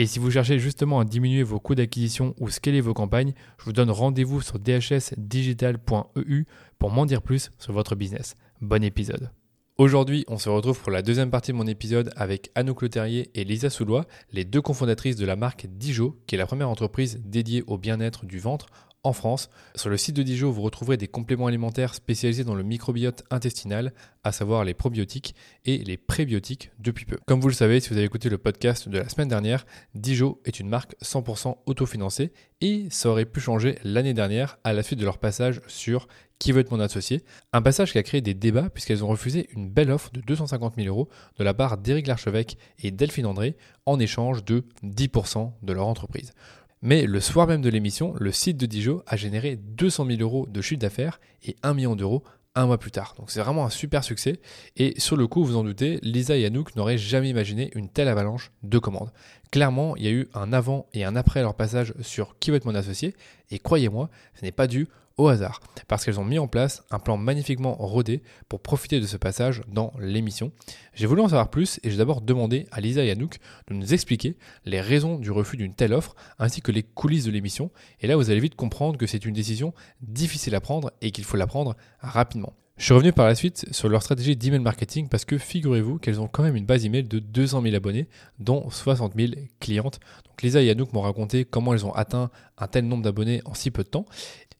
Et si vous cherchez justement à diminuer vos coûts d'acquisition ou scaler vos campagnes, je vous donne rendez-vous sur dhsdigital.eu pour m'en dire plus sur votre business. Bon épisode. Aujourd'hui, on se retrouve pour la deuxième partie de mon épisode avec Anouk Leterrier et Lisa Soulois, les deux cofondatrices de la marque Dijo, qui est la première entreprise dédiée au bien-être du ventre en France. Sur le site de Dijon, vous retrouverez des compléments alimentaires spécialisés dans le microbiote intestinal, à savoir les probiotiques et les prébiotiques depuis peu. Comme vous le savez, si vous avez écouté le podcast de la semaine dernière, Dijon est une marque 100% autofinancée et ça aurait pu changer l'année dernière à la suite de leur passage sur qui veut être mon associé? Un passage qui a créé des débats puisqu'elles ont refusé une belle offre de 250 000 euros de la part d'Éric Larchevêque et Delphine André en échange de 10% de leur entreprise. Mais le soir même de l'émission, le site de Dijon a généré 200 000 euros de chiffre d'affaires et 1 million d'euros un mois plus tard. Donc c'est vraiment un super succès. Et sur le coup, vous en doutez, Lisa et Anouk n'auraient jamais imaginé une telle avalanche de commandes. Clairement, il y a eu un avant et un après leur passage sur Qui veut être mon associé. Et croyez-moi, ce n'est pas dû au hasard, parce qu'elles ont mis en place un plan magnifiquement rodé pour profiter de ce passage dans l'émission. J'ai voulu en savoir plus et j'ai d'abord demandé à Lisa et Anouk de nous expliquer les raisons du refus d'une telle offre ainsi que les coulisses de l'émission. Et là, vous allez vite comprendre que c'est une décision difficile à prendre et qu'il faut la prendre rapidement. Je suis revenu par la suite sur leur stratégie d'email marketing parce que figurez-vous qu'elles ont quand même une base email de 200 000 abonnés, dont 60 000 clientes. Donc Lisa et Anouk m'ont raconté comment elles ont atteint un tel nombre d'abonnés en si peu de temps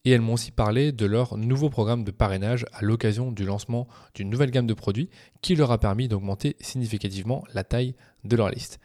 et elles m'ont aussi parlé de leur nouveau programme de parrainage à l'occasion du lancement d'une nouvelle gamme de produits qui leur a permis d'augmenter significativement la taille de leur liste.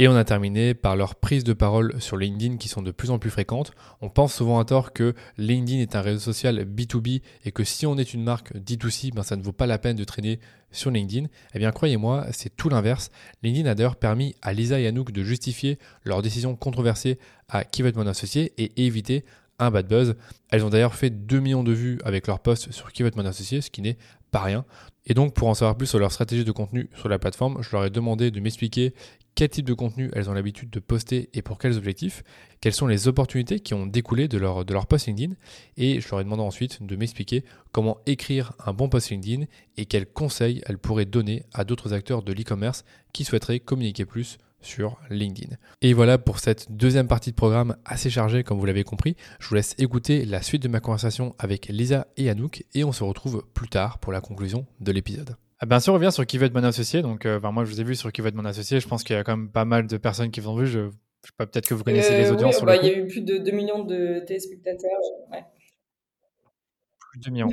Et on a terminé par leurs prises de parole sur LinkedIn qui sont de plus en plus fréquentes. On pense souvent à tort que LinkedIn est un réseau social B2B et que si on est une marque D2C, ben ça ne vaut pas la peine de traîner sur LinkedIn. Eh bien, croyez-moi, c'est tout l'inverse. LinkedIn a d'ailleurs permis à Lisa et Anouk de justifier leur décision controversée à qui va être mon associé et éviter un bad buzz. Elles ont d'ailleurs fait 2 millions de vues avec leur post sur qui va être mon associé, ce qui n'est pas rien. Et donc pour en savoir plus sur leur stratégie de contenu sur la plateforme, je leur ai demandé de m'expliquer quel type de contenu elles ont l'habitude de poster et pour quels objectifs, quelles sont les opportunités qui ont découlé de leur, de leur post LinkedIn, et je leur ai demandé ensuite de m'expliquer comment écrire un bon post LinkedIn et quels conseils elles pourraient donner à d'autres acteurs de l'e-commerce qui souhaiteraient communiquer plus sur LinkedIn. Et voilà pour cette deuxième partie de programme assez chargée comme vous l'avez compris. Je vous laisse écouter la suite de ma conversation avec Lisa et Anouk et on se retrouve plus tard pour la conclusion de l'épisode. Ah, bien sûr, on revient sur qui veut être mon associé. Donc, euh, moi, je vous ai vu sur qui veut être mon associé. Je pense qu'il y a quand même pas mal de personnes qui vous ont vu. Je, je sais pas, peut-être que vous connaissez les euh, audiences. Bah, il y a eu plus de 2 millions de téléspectateurs. Plus de 2 millions.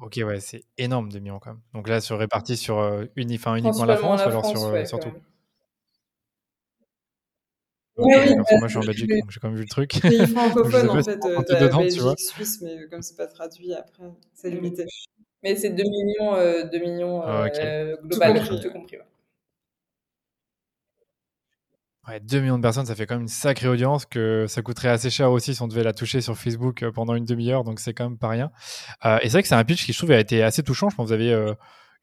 Ok, ouais, c'est énorme, 2 millions quand même. Donc là, sur réparti sur euh, uniquement la France, ou alors sur, sur tout? Oui, oui, moi, je suis en Belgique, donc j'ai quand même vu le truc. Pays francophone, en fait, euh, dedans, Belgique, tu vois. Suisse, mais comme c'est pas traduit, après, c'est limité. Mais c'est 2 millions, euh, 2 millions euh, okay. global, tout compris. Tout compris ouais. Ouais, 2 millions de personnes, ça fait quand même une sacrée audience que ça coûterait assez cher aussi si on devait la toucher sur Facebook euh, pendant une demi-heure, donc c'est quand même pas rien. Euh, et c'est vrai que c'est un pitch qui, je trouve, a été assez touchant. Je pense que vous avez euh,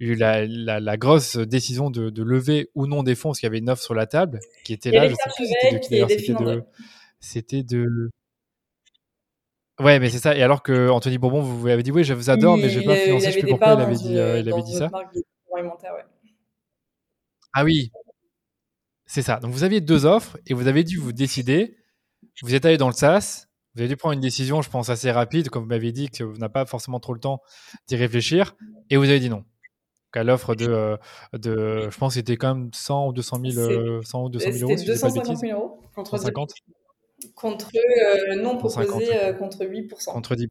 eu la, la, la, grosse décision de, de, lever ou non des fonds, parce qu'il y avait une offre sur la table qui était là. Je sais plus c'était de qui d'ailleurs. C'était de. C'était de. Ouais, mais c'est ça. Et alors que Anthony Bourbon, vous avez dit oui, je vous adore, mais je vais pas financer. Je sais plus pourquoi il avait dit, euh, il avait dit ça. Ouais. Ah oui, c'est ça. Donc vous aviez deux offres et vous avez dû vous décider. Vous êtes allé dans le SaaS. Vous avez dû prendre une décision, je pense, assez rapide, comme vous m'avez dit, que vous n'avez pas forcément trop le temps d'y réfléchir. Et vous avez dit non à l'offre de, euh, de, je pense que c'était quand même 100 ou 200 000, 100 ou 200 000 euros. C'était 250 000 euros contre 150 contre euh, non proposé euh, contre 8%. Contre 10%.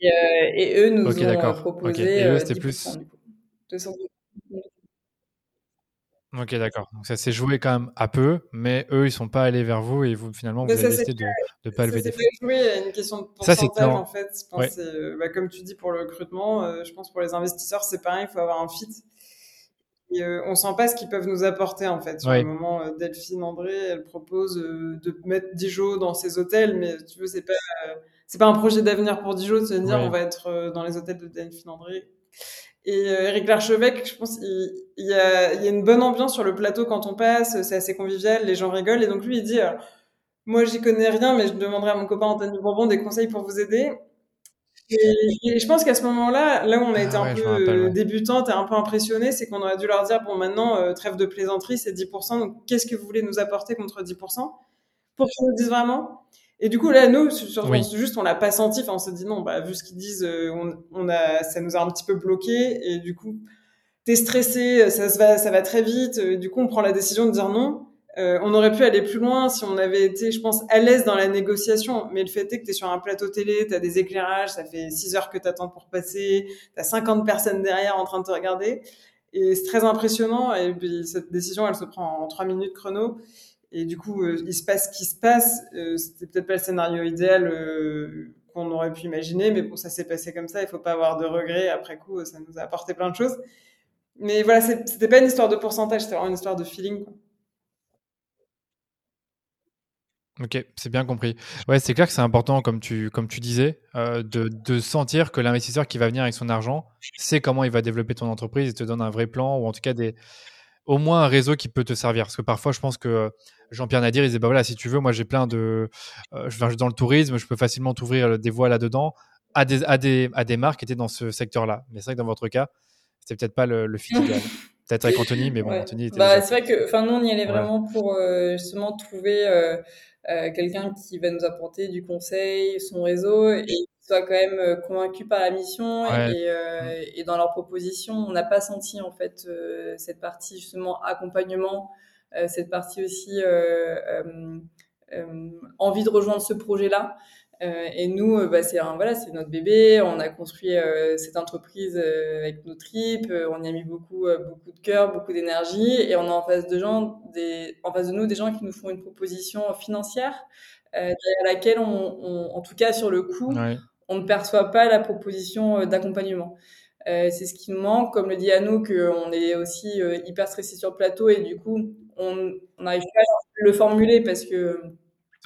Et, eux nous ont proposé et eux, 10%, plus... du coup. Ok, d'accord. Donc ça s'est joué quand même à peu, mais eux, ils sont pas allés vers vous et vous, finalement, vous avez décidé de ne pas lever des fonds. Ça joué à une question de pourcentage, en fait. Je pense bah, comme tu dis, pour le recrutement, euh, je pense pour les investisseurs, c'est pareil, il faut avoir un fit. Et, euh, on sent pas ce qu'ils peuvent nous apporter, en fait. Sur le moment, euh, Delphine André, elle propose de mettre Dijon dans ses hôtels, mais tu veux, c'est pas, c'est pas un projet d'avenir pour Dijon de se dire on va être dans les hôtels de Delphine André. Et euh, Eric Larchevêque, je pense, il, il, y a, il, y a, une bonne ambiance sur le plateau quand on passe, c'est assez convivial, les gens rigolent. Et donc lui, il dit, euh, moi, j'y connais rien, mais je demanderai à mon copain Anthony Bourbon des conseils pour vous aider. Et, je pense qu'à ce moment-là, là où on a ah été un peu rappelle, débutante et un peu impressionné, c'est qu'on aurait dû leur dire, bon, maintenant, euh, trêve de plaisanterie, c'est 10%, donc qu'est-ce que vous voulez nous apporter contre 10% Pour qu'ils nous disent vraiment. Et du coup, là, nous, sur, juste, on l'a pas senti. Enfin, on s'est dit non, bah, vu ce qu'ils disent, euh, on, on, a, ça nous a un petit peu bloqué. Et du coup, t'es stressé, ça se va, ça va très vite. Et du coup, on prend la décision de dire non. Euh, on aurait pu aller plus loin si on avait été, je pense, à l'aise dans la négociation. Mais le fait est que tu sur un plateau télé, tu as des éclairages, ça fait 6 heures que tu attends pour passer, tu as 50 personnes derrière en train de te regarder. Et c'est très impressionnant. Et puis, cette décision, elle se prend en 3 minutes chrono. Et du coup, euh, il se passe ce qui se passe. Euh, c'était peut-être pas le scénario idéal euh, qu'on aurait pu imaginer, mais bon, ça s'est passé comme ça. Il faut pas avoir de regrets. Après coup, ça nous a apporté plein de choses. Mais voilà, c'était pas une histoire de pourcentage, c'était vraiment une histoire de feeling. Ok, c'est bien compris. Ouais, c'est clair que c'est important, comme tu, comme tu disais, de, de, sentir que l'investisseur qui va venir avec son argent sait comment il va développer ton entreprise et te donne un vrai plan, ou en tout cas des, au moins un réseau qui peut te servir. Parce que parfois, je pense que Jean-Pierre Nadir, il disait, bah voilà, si tu veux, moi j'ai plein de... Euh, je vais dans le tourisme, je peux facilement t'ouvrir des voies là-dedans à des, à, des, à des marques qui étaient dans ce secteur-là. Mais c'est vrai que dans votre cas, c'était peut-être pas le, le fit idéal. peut-être avec Anthony, mais bon, Anthony était bah, C'est vrai que, enfin, nous, on y allait vraiment pour euh, justement trouver euh, quelqu'un qui va nous apporter du conseil, son réseau, et soit quand même euh, convaincus par la mission et, euh, et, dans leur proposition, on n'a pas senti en fait euh, cette partie justement accompagnement, cette partie aussi envie de rejoindre ce projet-là. et nous, bah, c'est voilà, c'est notre bébé. On a construit cette entreprise avec nos tripes. on y a mis beaucoup, beaucoup de cœur, beaucoup d'énergie. Et on a en face de gens, des, en face de nous, des gens qui nous font une proposition financière derrière laquelle on, en tout cas sur le coup, on ne perçoit pas la proposition euh, d'accompagnement. Euh, c'est ce qui nous manque, comme le dit Anouk, on est aussi euh, hyper stressé sur le plateau et du coup, on n'arrive pas à le formuler parce que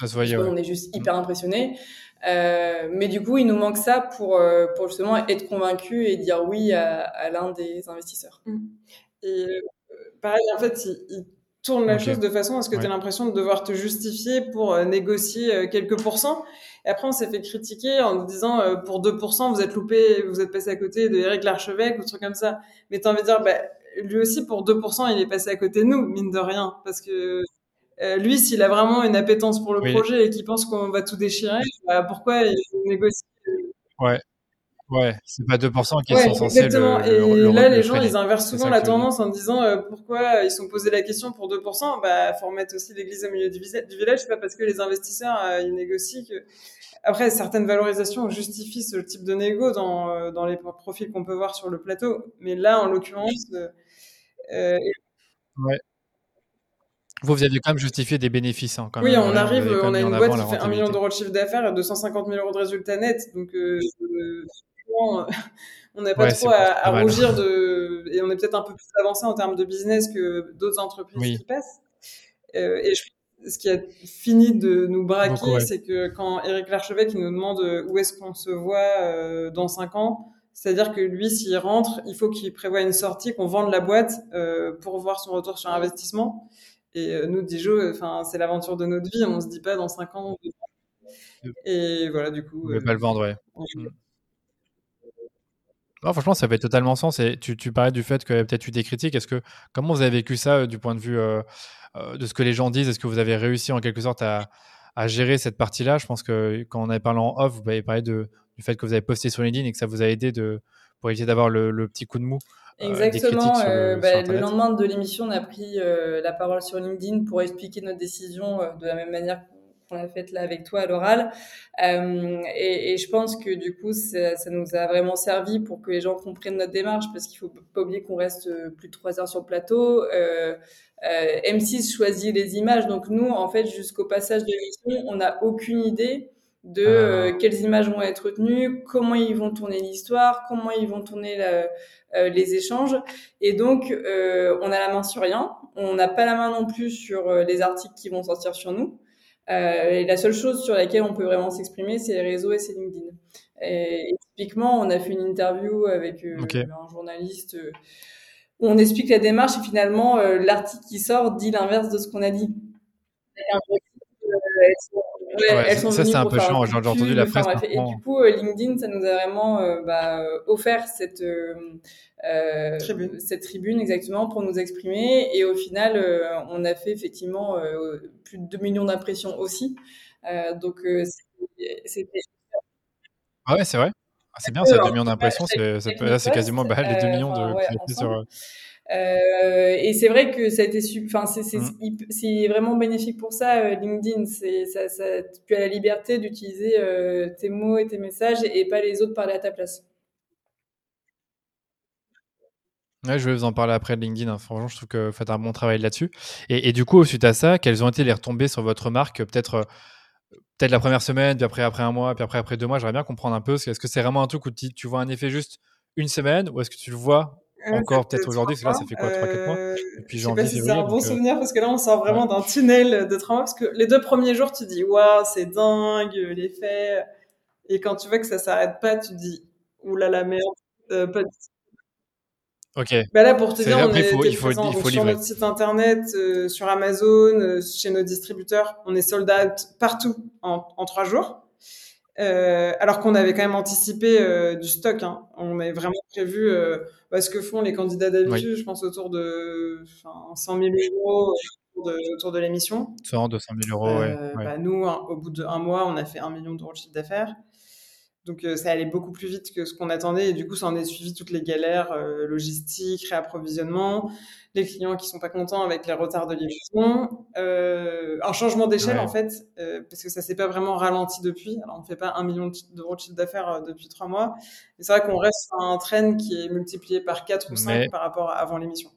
on est juste hyper impressionné. mais du coup, il nous manque ça pour, pour justement être convaincu et dire oui à, l'un des investisseurs. Et pareil, en fait, il, tourne la chose de façon à ce que tu aies l'impression de devoir te justifier pour négocier quelques pourcents. Et après, on s'est fait critiquer en disant euh, pour 2%, vous êtes loupé, vous êtes passé à côté de Eric Larchevêque ou truc comme ça. Mais t'as envie de dire, bah, lui aussi, pour 2%, il est passé à côté de nous, mine de rien. Parce que euh, lui, s'il a vraiment une appétence pour le projet et qu'il pense qu'on va tout déchirer, bah, pourquoi il négocie Ouais. Ouais, c'est pas 2% qui sont censés exactement. et là, les gens, ils inversent souvent la tendance en disant euh, pourquoi ils sont posés la question pour 2%. Bah, faut remettre aussi l'église au milieu du, du village. C'est pas parce que les investisseurs ils négocient que après, certaines valorisations justifient ce type de négo dans, euh, dans les profils qu'on peut voir sur le plateau. Mais là, en l'occurrence. Euh, euh ouais. Vous, vous aviez quand même justifié des bénéfices. Hein, quand oui, on arrive, on a une boîte qui fait 1 million d'euros de chiffre d'affaires et 250 000 euros de résultats nets. Donc, euh, on n'a pas trop à, rougir de. Et on est peut-être un peu plus avancé en termes de business que d'autres entreprises qui passent. Euh, et je ce qui a fini de nous braquer, c'est que quand Eric Larchevêque nous demande euh, où est-ce qu'on se voit euh, dans cinq ans, c'est-à-dire que lui, s'il rentre, il faut qu'il prévoie une sortie, qu'on vende la boîte euh, pour voir son retour sur investissement. Et nous, Dijon, enfin, c'est l'aventure de notre vie. On se dit pas dans cinq ans. Et voilà, du coup. On ne pas le vendre, ouais. Franchement, ça fait totalement sens. Et tu, tu parlais du fait qu'il y avait peut-être eu des critiques. Est-ce que comment vous avez vécu ça du point de vue euh, de ce que les gens disent? Est-ce que vous avez réussi en quelque sorte à, gérer cette partie-là? Je pense que quand on avait parlé en off, vous avez parlé de, du fait que vous avez posté sur LinkedIn et que ça vous a aidé de, pour éviter d'avoir le, petit coup de mou. Euh, Exactement. Euh, bah, le, lendemain de l'émission, on a pris la parole sur LinkedIn pour expliquer notre décision de la même manière qu'on a faite là avec toi à l'oral. Euh, et, et, je pense que du coup, ça, ça, nous a vraiment servi pour que les gens comprennent notre démarche, parce qu'il faut pas oublier qu'on reste plus de trois heures sur le plateau. Euh, euh, M6 choisit les images, donc nous, en fait, jusqu'au passage de l'émission, on n'a aucune idée de ah. euh, quelles images vont être retenues, comment ils vont tourner l'histoire, comment ils vont tourner la, euh, les échanges. Et donc, euh, on a la main sur rien. On n'a pas la main non plus sur euh, les articles qui vont sortir sur nous. Et la seule chose sur laquelle on peut vraiment s'exprimer, c'est les réseaux et c'est LinkedIn. Et, typiquement, on a fait une interview avec un journaliste où on explique la démarche et finalement, l'article qui sort dit l'inverse de ce qu'on a dit ça, c'est un peu chiant. J'ai entendu la presse. et du coup, euh, LinkedIn, ça nous a vraiment euh, bah, euh, offert cette tribune. cette tribune exactement pour nous exprimer. Et au final, on a fait effectivement plus de 2 millions d'impressions aussi. donc, c'était. Ah ouais, c'est vrai. Ah, c'est bien, ça, 2 millions d'impressions. C'est quasiment bah, les 2 millions de. sur, euh, et c'est vrai que ça a été, enfin c'est mmh. c'est vraiment bénéfique pour ça euh, LinkedIn. C'est ça, ça, tu as la liberté d'utiliser euh, tes mots et tes messages et, pas les autres parler à ta place. Ouais, je vais vous en parler après de LinkedIn. Hein. Franchement, je trouve que vous faites un bon travail là-dessus. Et, et, du coup, suite à ça, quelles ont été les retombées sur votre marque Peut-être peut-être la première semaine, puis après après un mois, puis après après deux mois? J'aimerais bien comprendre un peu. Est-ce que c'est vraiment un truc où tu vois un effet juste une semaine, ou est-ce que tu le vois encore peut-être aujourd'hui, parce que là, ça fait quoi, 3-4 mois euh, puis sais pas si c'est un bon euh, souvenir, parce que là, on sort vraiment d'un tunnel de trauma, parce que les deux premiers jours, tu dis, waouh, c'est dingue, l'effet. Et quand tu vois que ça s'arrête pas, tu dis, oulala, merde, euh, pas Ok. Bah là, pour te dire, on est il faut, il faut sur notre site internet, sur Amazon, chez nos distributeurs. On est sold out partout en, en trois jours. Euh, alors qu'on avait quand même anticipé euh, du stock. Hein. On avait vraiment prévu euh, bah, ce que font les candidats d'habitude, je pense autour de 100 000 euros autour de, autour de l'émission. 100, 200 000 euros, ouais. Bah, nous, au bout d'un mois, on a fait un million d'euros de chiffre d'affaires. Donc ça allait beaucoup plus vite que ce qu'on attendait et du coup ça en est suivi toutes les galères logistiques, réapprovisionnement, les clients qui sont pas contents avec les retards de livraison, euh, un changement d'échelle en fait, euh, parce que ça s'est pas vraiment ralenti depuis. Alors on fait pas un million d'euros de chiffre d'affaires euh, depuis trois mois, mais c'est vrai qu'on reste sur un train qui est multiplié par 4 ou 5 par rapport à avant l'émission.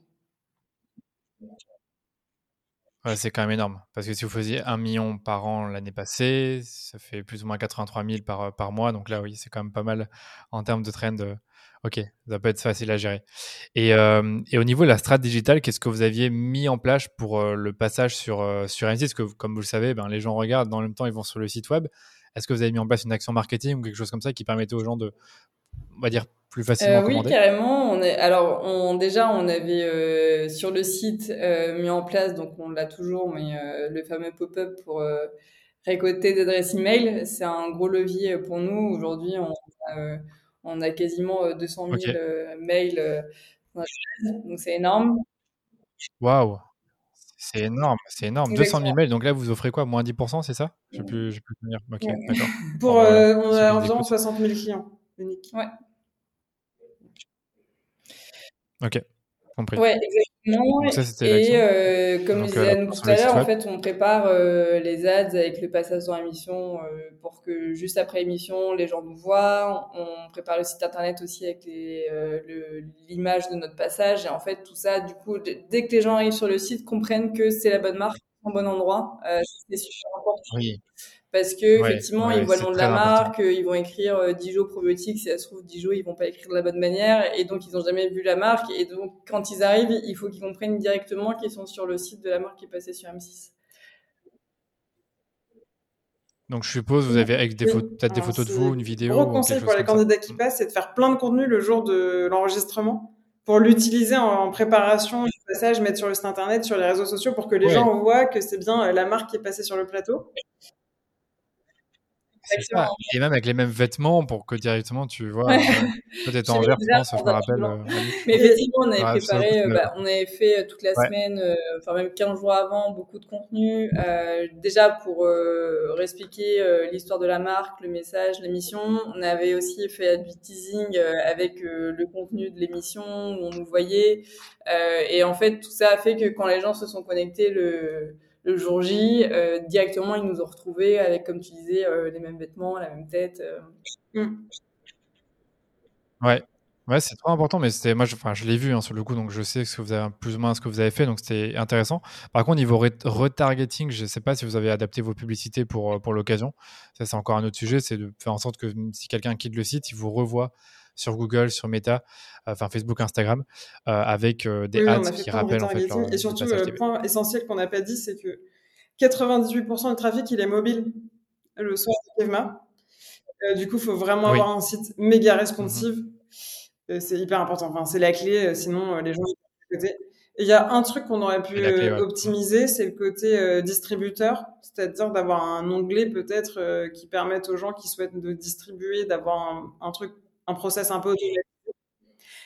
C'est quand même énorme. Parce que si vous faisiez un million par an l'année passée, ça fait plus ou moins 83 000 par, par mois. Donc là, oui, c'est quand même pas mal en termes de trend. Ok, ça peut être facile à gérer. Et, euh, et au niveau de la strat digitale, qu'est-ce que vous aviez mis en place pour euh, le passage sur, euh, sur M6 Parce que, comme vous le savez, ben, les gens regardent, dans le même temps, ils vont sur le site web. Est-ce que vous avez mis en place une action marketing ou quelque chose comme ça qui permettait aux gens de, on va dire, plus facilement euh, Oui, carrément. On est, alors, on, déjà, on avait euh, sur le site mis en place, donc on l'a toujours, mais le fameux pop-up pour récolter des adresses email. C'est un gros levier pour nous. Aujourd'hui, on on a quasiment 200 euh, 000 euh, mails euh, donc c'est énorme. Waouh, c'est énorme, c'est énorme. 200 000 mails, donc là vous offrez quoi? Moins 10%, c'est ça? J'ai pu, pu tenir. Ok, d'accord. Pour, on a environ 60 000 clients uniques. Ouais. Ok. Ouais, exactement. et euh, comme je disais tout à l'heure, en fait, on prépare euh, les ads avec le passage dans l'émission euh, pour que juste après l'émission, les gens nous voient. On prépare le site internet aussi avec l'image de notre passage. Et en fait, tout ça, du coup, dès que les gens arrivent sur le site, comprennent que c'est la bonne marque, au bon endroit. c'est super important. Oui parce que effectivement ils voient le nom de la marque, ils vont écrire euh, Dijon probiotique, si ça se trouve Dijon ils vont pas écrire de la bonne manière et donc ils ont jamais vu la marque et donc quand ils arrivent il faut qu'ils comprennent directement qu'ils sont sur le site de la marque qui est passée sur M6. Donc je suppose vous avez avec des peut-être des photos de vous, une vidéo. Gros conseil pour les candidats qui passent, c'est de faire plein de contenu le jour de l'enregistrement pour l'utiliser en, préparation du passage, mettre sur le site internet, sur les réseaux sociaux pour que les gens voient que c'est bien euh, la marque qui est passée sur le plateau. Et même avec les mêmes vêtements pour que directement tu vois. Euh, peut-être en vert, je pense, je me rappelle. Euh, Mais effectivement, on avait préparé, euh, bah, on avait fait toute la semaine, enfin même 15 jours avant, beaucoup de contenu. déjà pour réexpliquer l'histoire de la marque, le message, l'émission. On avait aussi fait du teasing avec le contenu de l'émission où on nous voyait. et en fait, tout ça a fait que quand les gens se sont connectés le le jour J, directement, ils nous ont retrouvés avec, comme tu disais, les mêmes vêtements, la même tête. Mm. Ouais. Ouais, c'est trop important, mais c'était moi, je, l'ai vu hein, sur le coup, donc je sais ce que vous avez plus ou moins ce que vous avez fait, donc c'était intéressant. Par contre, niveau retargeting, je ne sais pas si vous avez adapté vos publicités pour, euh, pour l'occasion. Ça, c'est encore un autre sujet, c'est de faire en sorte que si quelqu'un quitte le site, il vous revoit sur Google, sur Meta, enfin Facebook, Instagram, euh, avec euh, des ads qui rappellent en fait Et surtout, le point essentiel qu'on n'a pas dit, c'est que 98% du trafic, il est mobile le soir de Kevma. du coup, il faut vraiment avoir un site méga responsive. Mhm. Euh, c'est hyper important. Enfin, c'est la clé, euh, sinon euh, les gens côté. il y a un truc qu'on aurait pu optimiser, c'est le côté distributeur, c'est-à-dire d'avoir un onglet peut-être qui permette aux gens qui souhaitent de distribuer, d'avoir un, truc, un process un peu automatisé.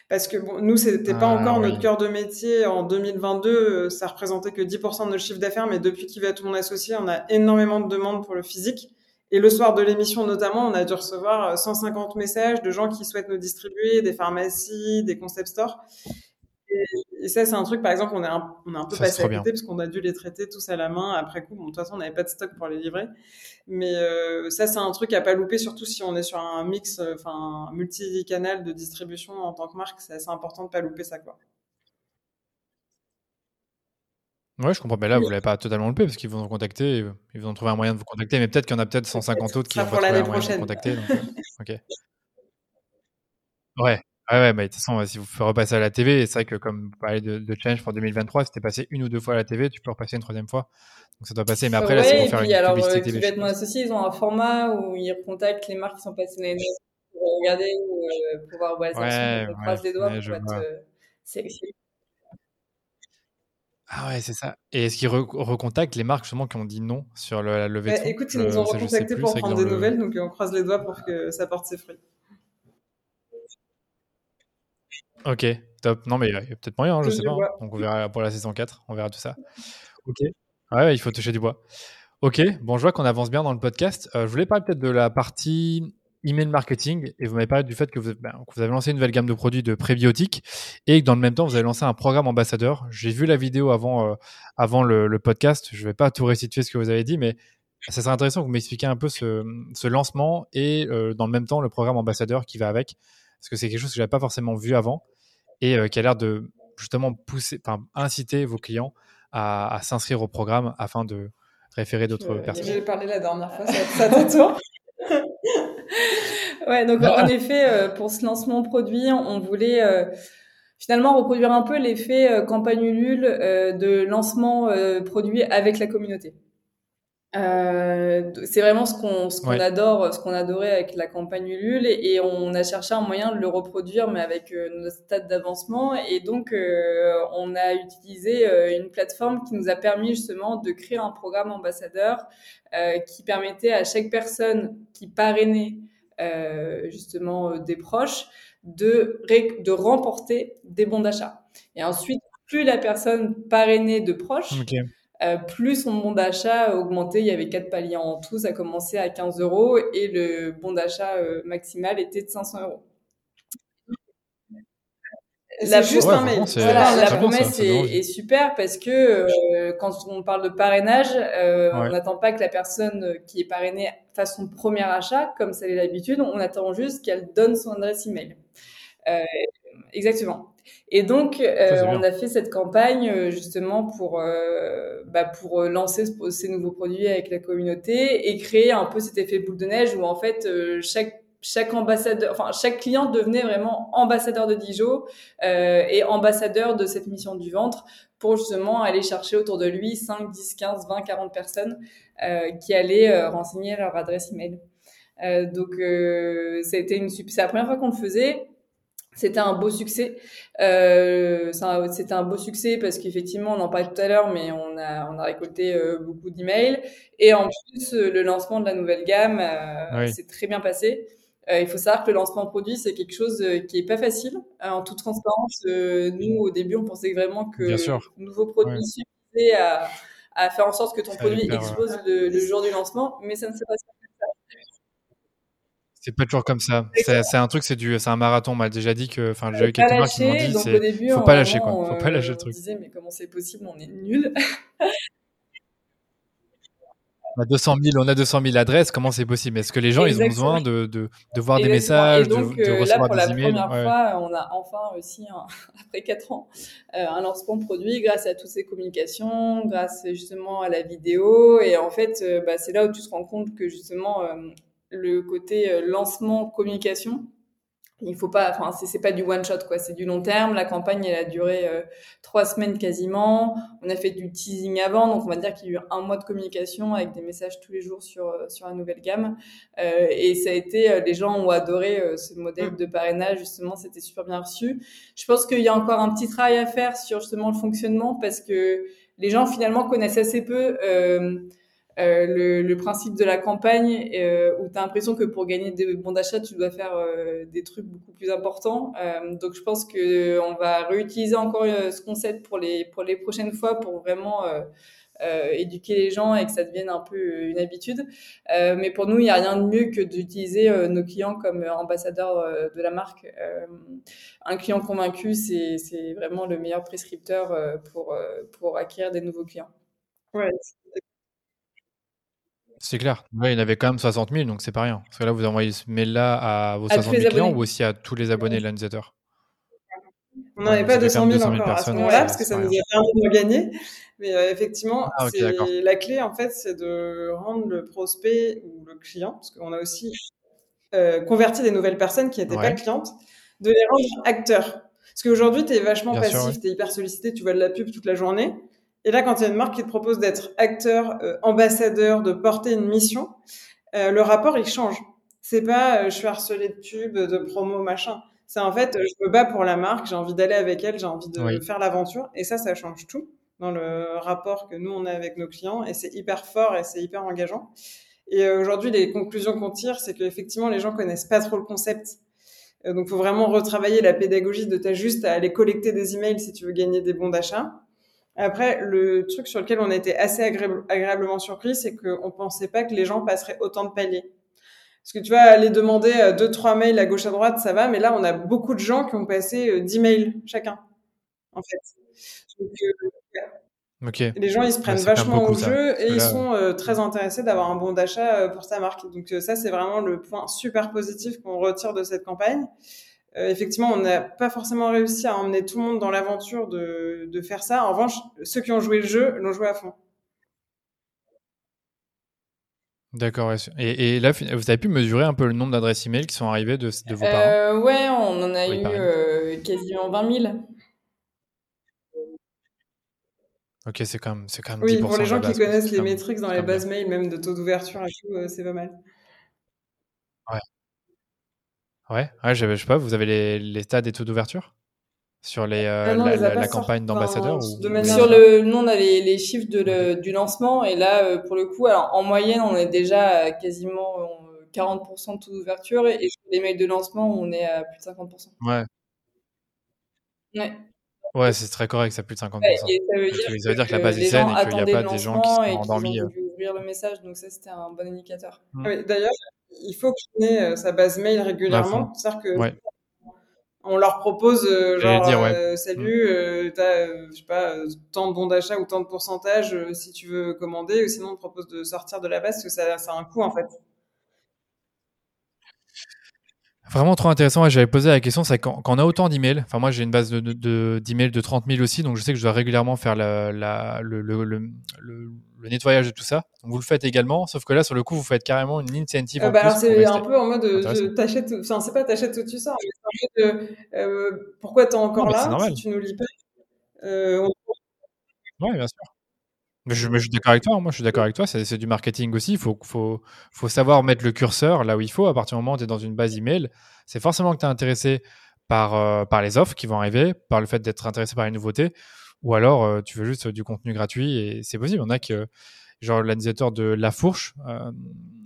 Parce que bon, nous, c'était pas ah, encore notre cœur de métier. En 2022, ça représentait que 10% de notre chiffre d'affaires, mais depuis qu'il va tout mon associé, on a énormément de demandes pour le physique. Et le soir de l'émission, notamment, on a dû recevoir 150 euh, messages de gens qui souhaitent nous distribuer, des pharmacies, des concept stores. Et, ça, c'est un truc, par exemple, on, est un, on a un peu passé à côté parce qu'on a dû les traiter tous à la main après coup. Bon, de toute façon, on n'avait pas de stock pour les livrer. Mais euh, ça, c'est un truc à pas louper, surtout si on est sur un mix, enfin, multi-canal de distribution en tant que marque. C'est assez important de pas louper ça, quoi. Ouais, je comprends. Mais là, vous l'avez pas totalement loupé parce qu'ils vont vous contacter, ils vont trouver un moyen de vous contacter. Mais peut-être qu'il y en a peut-être 150 autres qui vont trouver un moyen de vous contacter. Ok. Ouais. Ouais, ouais, bah, de toute façon, si vous faites repasser à la TV, c'est vrai que comme vous parlez de, de Change pour 2023, c'était passé une ou deux fois à la TV, tu peux repasser une troisième fois. Donc ça doit passer. Mais après, là, c'est pour faire une alors, publicité euh, TV. mon associé, ils ont un format où ils recontactent les marques qui sont passées l'année pour regarder ou euh, pour voir où elles ouais, sont. On croise les doigts pour être euh, ah ouais, c'est ça. Et est-ce qu'ils recontactent les marques justement qui ont dit non sur la levée de bah, Écoute, ils nous ont recontactés pour prendre des nouvelles, donc on croise les doigts pour que ça porte ses fruits. Ok, top. Non, mais il y a peut-être moyen, hein, je sais pas. Hein. Donc on verra pour la saison 4, on verra tout ça. Ok. Ouais, il faut toucher du bois. Ok, bon, je vois qu'on avance bien dans le podcast. Euh, je voulais parler peut-être de la partie email marketing et vous m'avez parlé du fait que vous, ben, que vous, avez lancé une nouvelle gamme de produits de prébiotiques et que dans le même temps vous avez lancé un programme ambassadeur. J'ai vu la vidéo avant, euh, avant le, podcast. Je ne vais pas tout restituer ce que vous avez dit, mais ça serait intéressant que vous m'expliquiez un peu ce, ce lancement et euh, dans le même temps le programme ambassadeur qui va avec, parce que c'est quelque chose que je n'avais pas forcément vu avant et euh, qui a l'air de justement pousser, enfin inciter vos clients à, s'inscrire au programme afin de référer d'autres personnes. J'ai parlé la dernière fois, ça, ça ouais, donc en effet, euh, pour ce lancement produit, on voulait euh, finalement reproduire un peu l'effet campagne Ulule de lancement produit avec la communauté. C'est vraiment ce qu'on ce qu'on adore, ce qu'on adorait avec la campagne Ulule et, on a cherché un moyen de le reproduire mais avec notre stade d'avancement. Et donc on a utilisé une plateforme qui nous a permis justement de créer un programme ambassadeur qui permettait à chaque personne qui parrainait euh, justement euh, des proches de, de remporter des bons d'achat. Et ensuite, plus la personne parrainait de proches, euh, plus son bon d'achat augmentait. Il y avait quatre paliers en tout. Ça commençait à 15 euros et le bon d'achat maximal était de 500 euros la juste un mail. la promesse est, super parce que euh, quand on parle de parrainage, euh, on n'attend pas que la personne qui est parrainée fasse son premier achat, comme ça l'est l'habitude. On attend juste qu'elle donne son adresse email. Euh, exactement. Et donc, on a fait cette campagne justement pour bah, pour lancer ces nouveaux produits avec la communauté et créer un peu cet effet boule de neige où en fait chaque chaque ambassadeur, enfin chaque client devenait vraiment ambassadeur de Dijon euh, et ambassadeur de cette mission du ventre pour justement aller chercher autour de lui 5, 10, 15, 20, 40 personnes euh, qui allaient euh, renseigner leur adresse email. Euh, donc euh, c'était une c'est la première fois qu'on le faisait. C'était un beau succès. Euh, c'était un beau succès parce qu'effectivement, on en parlait tout à l'heure, mais on a, on a récolté euh, beaucoup d'emails. Et en plus, le lancement de la nouvelle gamme euh, s'est très bien passé. Euh, il faut savoir que le lancement produit, c'est quelque chose euh, qui est pas facile. Euh, en toute transparence, nous, au début, on pensait vraiment que le nouveau produit suffisait à, à, faire en sorte que ton produit explose le, jour du lancement, mais ça ne s'est pas. C'est pas toujours comme ça. C'est un truc, c'est du, c'est un marathon. On m'a déjà dit que, enfin, j'ai eu quelques marques qui m'ont dit, c'est, faut pas lâcher quoi. Faut pas lâcher le truc. On disait, mais comment c'est possible On est nul. on a 200 000, on a 200 000 adresses. Comment c'est possible? Est-ce que les gens, ils ont besoin de, de, de voir des messages, donc, de, de, recevoir là, pour la première fois, on a enfin aussi, après 4 ans, euh, un lancement de produit grâce à toutes ces communications, grâce justement à la vidéo. Et en fait, euh, bah, c'est là où tu te rends compte que justement, euh, le côté lancement communication, il faut pas, enfin, c'est pas du one shot quoi, c'est du long terme. La campagne elle a duré euh, trois semaines quasiment. On a fait du teasing avant, donc on va dire qu'il y a eu un mois de communication avec des messages tous les jours sur euh, sur la nouvelle gamme. Euh, et ça a été, euh, les gens ont adoré ce modèle mm. de parrainage justement, c'était super bien reçu. Je pense qu'il y a encore un petit travail à faire sur justement le fonctionnement parce que les gens finalement connaissent assez peu. Euh, le, le, principe de la campagne euh, où tu as l'impression que pour gagner des bons d'achat, tu dois faire euh, des trucs beaucoup plus importants. Euh, donc je pense que on va réutiliser encore ce concept pour les pour les prochaines fois pour vraiment éduquer les gens et que ça devienne un peu une habitude. mais pour nous, il n'y a rien de mieux que d'utiliser nos clients comme ambassadeurs de la marque. un client convaincu, c'est vraiment le meilleur prescripteur pour pour acquérir des nouveaux clients. Ouais, c'est clair. il y en avait quand même 60 000, donc c'est pas rien. Parce que là, vous envoyez ce mail-là à vos 60 000 clients ou aussi à tous les abonnés de l'annonciateur On n'en avait pas 200 000, encore à ce moment-là, parce que ça nous a permis de gagner. Mais euh, effectivement, ah, la clé, en fait, c'est de rendre le prospect ou le client, parce qu'on a aussi euh, converti des nouvelles personnes qui n'étaient pas clientes, de les rendre acteurs. Parce qu'aujourd'hui, tu es vachement passif, tu es hyper sollicité, tu vois de la pub toute la journée. Et là, quand il y a une marque qui te propose d'être acteur, euh, ambassadeur, de porter une mission, euh, le rapport il change. C'est pas euh, je suis harcelé de pub, de promo, machin. C'est en fait je me bats pour la marque, j'ai envie d'aller avec elle, j'ai envie de faire l'aventure. Et ça, ça change tout dans le rapport que nous on a avec nos clients. Et c'est hyper fort et c'est hyper engageant. Et aujourd'hui, les conclusions qu'on tire, c'est qu'effectivement, les gens connaissent pas trop le concept. donc, faut vraiment retravailler la pédagogie de ta juste à aller collecter des emails si tu veux gagner des bons d'achat après, le truc sur lequel on était assez agréablement surpris, c'est qu'on pensait pas que les gens passeraient autant de paliers. Parce que tu vois, aller demander euh, deux, trois mails à gauche à droite, ça va, mais là, on a beaucoup de gens qui ont passé euh, dix mails chacun, en fait. Donc, euh, Les gens, ils se prennent vachement au jeu et ils sont très intéressés d'avoir un bon d'achat pour sa marque. Donc ça, c'est vraiment le point super positif qu'on retire de cette campagne. Euh, effectivement, on n'a pas forcément réussi à emmener tout le monde dans l'aventure de, de, faire ça. En revanche, ceux qui ont joué le jeu l'ont joué à fond. D'accord. Et, et, là, vous avez pu mesurer un peu le nombre d'adresses email qui sont arrivées de, de vos parents? Euh, Ouais, on en a eu euh, quasiment 20 000. Ok, c'est quand même, c'est quand même Oui, pour les gens qui connaissent les métriques dans les bases mail, même de taux d'ouverture et tout, euh, c'est pas mal. Ouais. Ouais, ouais je sais pas, vous avez les, les stats des taux d'ouverture? Sur les, euh, ah la, campagne d'ambassadeur ou... Sur le, nous, on a les, les chiffres de du lancement et là, euh, pour le coup, alors, en moyenne, on est déjà à quasiment 40% euh, de taux d'ouverture et, sur les mails de lancement, on est à plus de 50%. Ouais. Ouais. Ouais, c'est très correct, ça plus de 50%. ça, veut dire, ça veut dire que, la base est saine et qu'il n'y a pas des gens qui sont endormis. Ont ouvrir le message, donc ça, c'était un bon indicateur. Mmh. D'ailleurs, il faut qu'il ait euh, sa base mail régulièrement. C'est-à-dire que on leur propose euh, genre euh, salut, mm. t'as je sais pas tant de bons d'achat ou tant de pourcentage si tu veux commander, ou sinon on te propose de sortir de la base parce que ça, ça a un coût en fait. Vraiment trop intéressant. J'avais posé la question, c'est quand, quand, on a autant d'emails, enfin moi j'ai une base d'emails de, de, de 30 000 aussi, donc je sais que je dois régulièrement faire la, la, le, le, le, le, nettoyage de tout ça. Donc vous le faites également, sauf que là sur le coup vous faites carrément une incentive. Euh, bah c'est un peu en mode je t'achète, enfin c'est pas t'achètes tout tu sors, mais en mode euh, pourquoi t'es encore là si tu nous lis pas. Euh, Oui, bien sûr. Mais je, suis d'accord avec toi. Moi, je suis d'accord avec toi. C'est du marketing aussi. Il faut, faut, faut, savoir mettre le curseur là où il faut. À partir du moment où tu es dans une base email, c'est forcément que tu es intéressé par, euh, par les offres qui vont arriver, par le fait d'être intéressé par les nouveautés, ou alors euh, tu veux juste du contenu gratuit et c'est possible. On a que, genre, l'annonciateur de La Fourche, euh,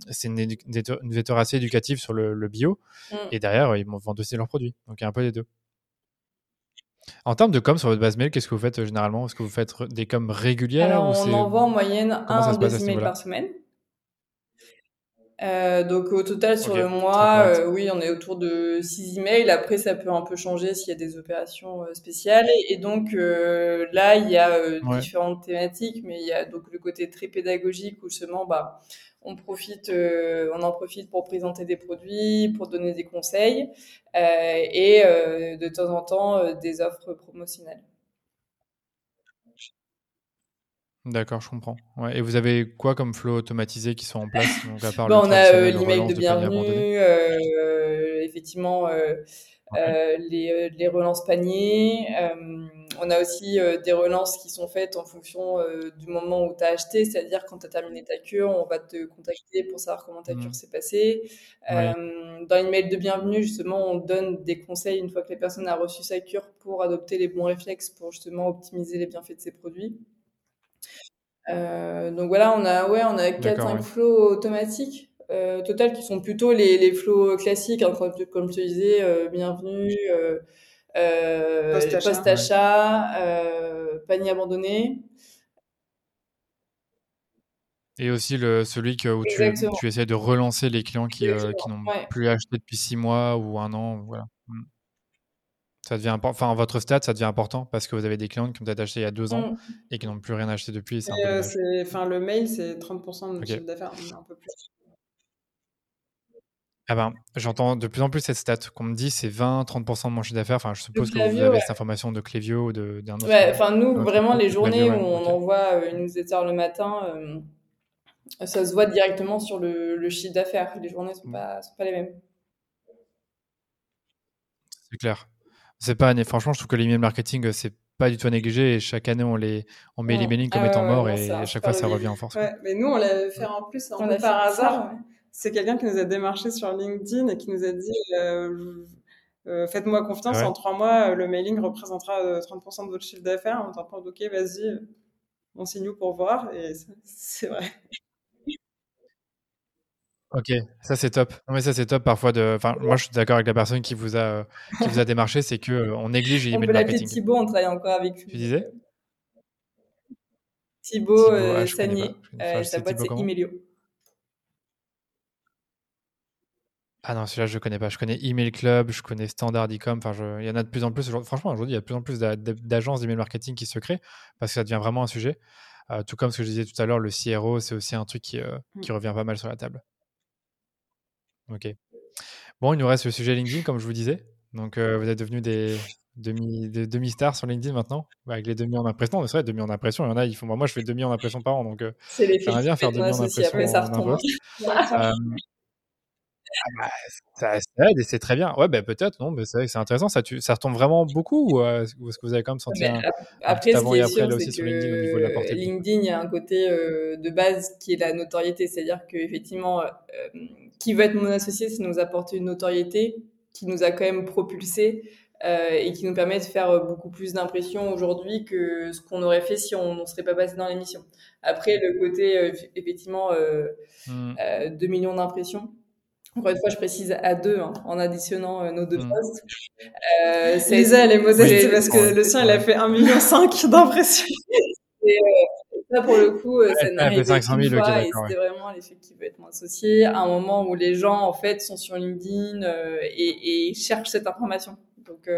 c'est une newsletter assez éducative sur le, bio. Mm. Et derrière, ils vont aussi leurs produits. Donc, il y a un peu des deux. En termes de com sur votre base mail, qu'est-ce que vous faites euh, généralement? Est-ce que vous faites des coms régulières Alors, on envoie en moyenne un ou deux emails par semaine. Euh, donc au total sur le mois, euh, oui, on est autour de 6 emails. Après, ça peut un peu changer s'il y a des opérations euh, spéciales. Et, donc là, il y a différentes thématiques, mais il y a donc le côté très pédagogique où justement, bah, on profite, on en profite pour présenter des produits, pour donner des conseils et de temps en temps des offres promotionnelles. D'accord, je comprends. Ouais. Et vous avez quoi comme flow automatisé qui sont en place? Donc, à part bah, On a euh, l'email de bienvenue, euh, effectivement euh, euh les, les, relances paniers. On a aussi des relances qui sont faites en fonction du moment où tu as acheté, c'est-à-dire quand tu as terminé ta cure, on va te contacter pour savoir comment ta cure mmh. s'est passée. Dans l'email de bienvenue, justement, on donne des conseils une fois que la personne a reçu sa cure pour adopter les bons réflexes pour justement optimiser les bienfaits de ses produits. Euh, donc voilà, on a, ouais, on a 4-5 flows automatiques euh, total qui sont plutôt les, les flows classiques, hein, comme, comme, je te disais, euh, bienvenue, euh, euh post-achat, panier abandonné. Et aussi le, celui que, où tu, tu, essaies de relancer les clients qui, qui n'ont plus acheté depuis 6 mois ou un an. Voilà. Mm. Ça devient enfin votre stat, ça devient important parce que vous avez des clients qui ont peut-être acheté il y a deux ans mm. et qui n'ont plus rien acheté depuis. Euh, enfin, le mail, c'est 30% de notre chiffre d'affaires, un peu plus. Ah ben, j'entends de plus en plus cette stat qu'on me dit c'est 20-30% de mon chiffre d'affaires. Enfin, je suppose que vous avez cette information de Clévio ou d'un autre. Ouais, enfin, nous, vraiment, les journées où on envoie euh, une newsletter le matin, euh, ça se voit directement sur le, chiffre d'affaires. Les journées ne sont, mm. pas, sont pas les mêmes. C'est clair. C'est pas, franchement, je trouve que l'email marketing, euh, c'est pas du tout à négliger. Et chaque année, on, les, on met les mailings comme étant morts et à chaque fois, ça revient en force. mais nous, on l'a fait en plus on par hasard. C'est quelqu'un qui nous a démarché sur LinkedIn et qui nous a dit euh, euh, Faites-moi confiance, en trois mois, le mailing représentera 30% de votre chiffre d'affaires. On t'entend, ok, vas-y, on signe pour voir. Et c'est vrai. Ok, ça c'est top. Non, mais ça c'est top parfois de. Enfin, moi je suis d'accord avec la personne qui vous a qui vous a démarché, c'est que euh, on néglige marketing. On peut l'appeler Thibaut, on travaille encore avec lui. Tu disais? Thibaut, Thibaut euh, ah, Sagné, euh, sa boîte c'est Imelio. Ah non, celui-là je ne connais pas. Je connais Email Club, je connais Standard Ecom. Enfin, il y en a de plus en plus. Franchement, aujourd'hui, il y a de plus en plus d'agences d'email marketing qui se créent parce que ça devient vraiment un sujet. tout comme ce que je disais tout à l'heure, le CRO, c'est aussi un truc qui, mm. qui revient pas mal sur la table. Ok. Bon, il nous reste le sujet LinkedIn, comme je vous disais. Donc, euh, vous êtes devenus des demi, des demi-stars sur LinkedIn maintenant, avec les demi en impression. C'est vrai, demi en impression, il y en a, ils font. moi, je fais demi en impression par an, donc euh, j'aimerais bien faire demi en impression. ça retombe. Ah bah, ça, aide et c'est très bien. Ouais, ben peut-être, non, mais c'est c'est intéressant. Ça, tu, ça retombe vraiment beaucoup ou, euh, est-ce que vous avez quand même senti un, après, avant et après là aussi sur LinkedIn au niveau de la portée LinkedIn, il y a un côté euh, de base qui est la notoriété, c'est-à-dire qu'effectivement, euh, qui veut être mon associé, c'est nous apporter une notoriété qui nous a quand même propulsé et qui nous permet de faire beaucoup plus d'impressions aujourd'hui que ce qu'on aurait fait si on ne serait pas passé dans l'émission. Après, le côté, effectivement, 2 mmh. millions d'impressions, encore une fois, je précise à deux, hein, en additionnant euh, nos deux mmh. postes. Euh, Lisa, elle est modeste parce que le sien, il a fait 1,5 million d'impressions. Et euh, ça, pour le coup, euh, ça n'arrive pas c'était vraiment l'effet qui veut être mon associé, à un moment où les gens, en fait, sont sur LinkedIn et, et, cherchent cette information. Donc,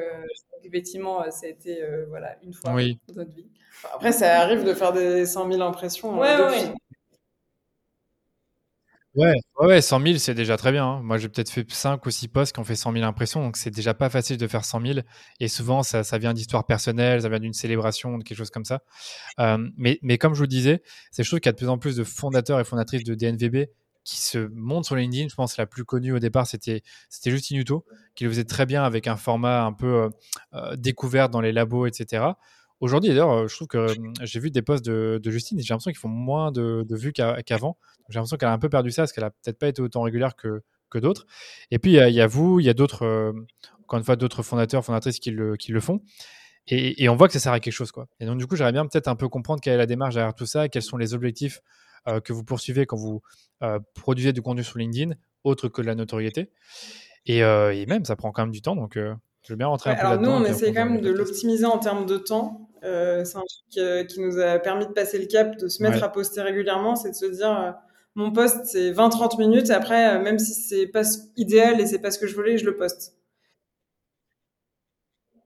effectivement, ça a été, voilà, une fois dans notre vie. Après, ça arrive de faire des 100 000 impressions. Ouais, ouais. Ouais, ouais, 100 000, c'est déjà très bien. Hein. Moi, j'ai peut-être fait 5 ou 6 posts qui ont fait 100 000 impressions, donc c'est déjà pas facile de faire 100 000. Et souvent, ça, ça vient d'histoires personnelles, ça vient d'une célébration, de quelque chose comme ça. Mais, mais comme je vous disais, c'est trouve qu'il y a de plus en plus de fondateurs et fondatrices de DNVB qui se montent sur LinkedIn. Je pense que la plus connue au départ, c'était c'était Justine Hutto, qui le faisait très bien avec un format un peu euh, euh découvert dans les labos, etc. Aujourd'hui, d'ailleurs, euh, je trouve que euh, j'ai vu des posts de, de Justine et j'ai l'impression qu'ils font moins de, de vues qu'avant. j'ai l'impression qu'elle a un peu perdu ça parce qu'elle a peut-être pas été autant régulière que, que d'autres. Et puis, il y, a vous, il y a d'autres, euh, encore une fois, d'autres fondateurs, fondatrices qui le, qui le font. Et, et, on voit que ça sert à quelque chose. Quoi. Et donc, du coup, j'aimerais bien peut-être un peu comprendre quelle est la démarche derrière tout ça, quels sont les objectifs que vous poursuivez quand vous produisez du contenu sur LinkedIn, autre que la notoriété. Et, et, même, ça prend quand même du temps. Donc, je veux bien rentrer un peu là-dedans. Alors nous, on essaie quand même de l'optimiser en termes de temps. Euh, c'est un truc euh, qui nous a permis de passer le cap, de se mettre à poster régulièrement, c'est de se dire, euh, mon poste c'est 20-30 minutes. Après, même si c'est pas idéal et c'est pas ce que je voulais, je le poste.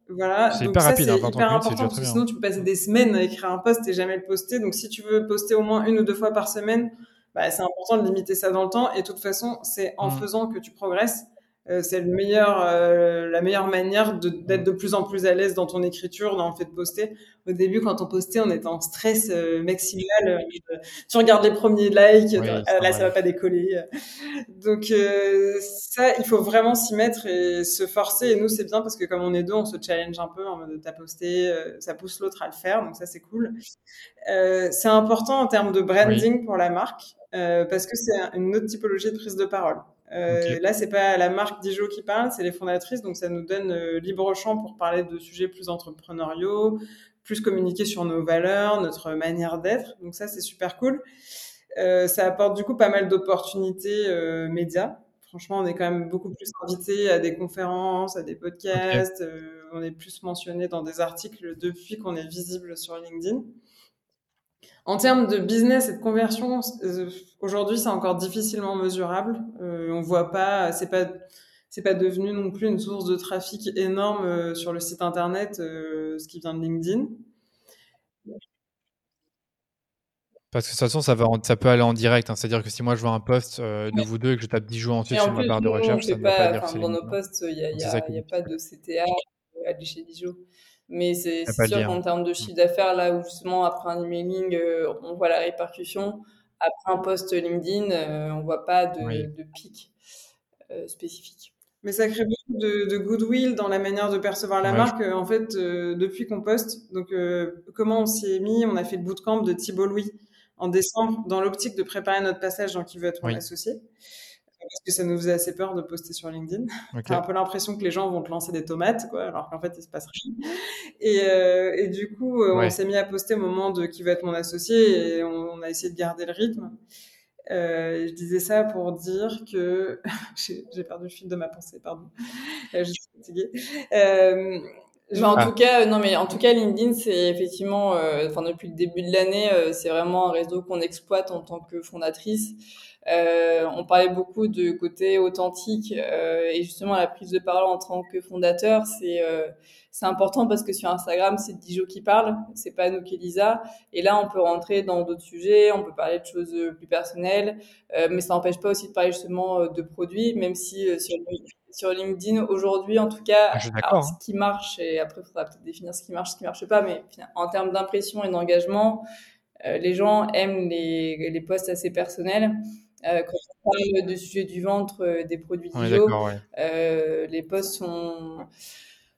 Voilà. C'est hyper rapide, c'est hyper important parce que sinon tu peux passer des semaines à écrire un post et jamais le poster. Donc si tu veux poster au moins une ou deux fois par semaine, bah, c'est important de limiter ça dans le temps. Et de toute façon, c'est en mmh. faisant que tu progresses. Euh, c'est le meilleur, euh, la meilleure manière d'être de, plus en plus à l'aise dans ton écriture, dans le fait de poster. Au début, quand on postait, on était en stress euh, maximal. Tu regardes les premiers likes, ah, là, ça va pas décoller. Donc ça, il faut vraiment s'y mettre et se forcer. Et nous, c'est bien parce que comme on est deux, on se challenge un peu en mode t'as posté, ça pousse l'autre à le faire. Donc ça, c'est cool. c'est important en termes de branding pour la marque parce que c'est une autre typologie de prise de parole. Euh, Là, c'est pas la marque Dijon qui parle, c'est les fondatrices, donc ça nous donne euh, libre champ pour parler de sujets plus entrepreneuriaux, plus communiquer sur nos valeurs, notre manière d'être. Donc ça, c'est super cool. Euh, ça apporte du coup pas mal d'opportunités médias. Franchement, on est quand même beaucoup plus invités à des conférences, à des podcasts. On est plus mentionné dans des articles depuis qu'on est visible sur LinkedIn. En termes de business et de conversion, euh, aujourd'hui, c'est encore difficilement mesurable. Euh, on voit pas, c'est pas, c'est pas devenu non plus une source de trafic énorme euh, sur le site internet, euh, ce qui vient de LinkedIn. Parce que de toute façon, ça, va ça peut aller en direct. Hein. C'est-à-dire que si moi je vois un post de vous deux et que je tape 10 jours ensuite sur ma barre de recherche, ça ne va pas dire que Dans nos posts, il n'y a, a, pas de CTA à chez Dijon. Mais c'est sûr qu'en termes de chiffre d'affaires, là où justement après un emailing, euh, on voit la répercussion, après un post LinkedIn, euh, on voit pas de, de pic euh, spécifique. Mais ça crée beaucoup de, de, goodwill dans la manière de percevoir la marque. En fait, depuis qu'on poste, donc comment on s'y est mis? On a fait le bootcamp de Thibault Louis en décembre dans l'optique de préparer notre passage dans qui veut être mon associé parce que ça nous faisait assez peur de poster sur LinkedIn. Okay. T'as un peu l'impression que les gens vont te lancer des tomates, quoi, alors qu'en fait, il se passe rien. Et, euh, et du coup, euh, on s'est mis à poster au moment de qui va être mon associé et on, a essayé de garder le rythme. Euh, je disais ça pour dire que j'ai perdu le fil de ma pensée, pardon. Je suis fatiguée. Euh, en tout cas, non mais en tout cas, LinkedIn, c'est effectivement, enfin depuis le début de l'année, c'est vraiment un réseau qu'on exploite en tant que fondatrice. Euh, on parlait beaucoup de côté authentique euh, et justement la prise de parole en tant que fondateur, c'est euh, c'est important parce que sur Instagram, c'est Dijo qui parle, c'est pas nous qui Lisa. Et là, on peut rentrer dans d'autres sujets, on peut parler de choses plus personnelles, euh, mais ça n'empêche pas aussi de parler justement de produits, même si sur, sur LinkedIn aujourd'hui, en tout cas, ah, alors, ce hein. qui marche et après, il faudra peut-être définir ce qui marche, ce qui marche pas, mais en termes d'impression et d'engagement, les gens aiment les, les posts assez personnels. Euh, quand on parle de sujet du ventre, euh, des produits Dijo, euh, les posts sont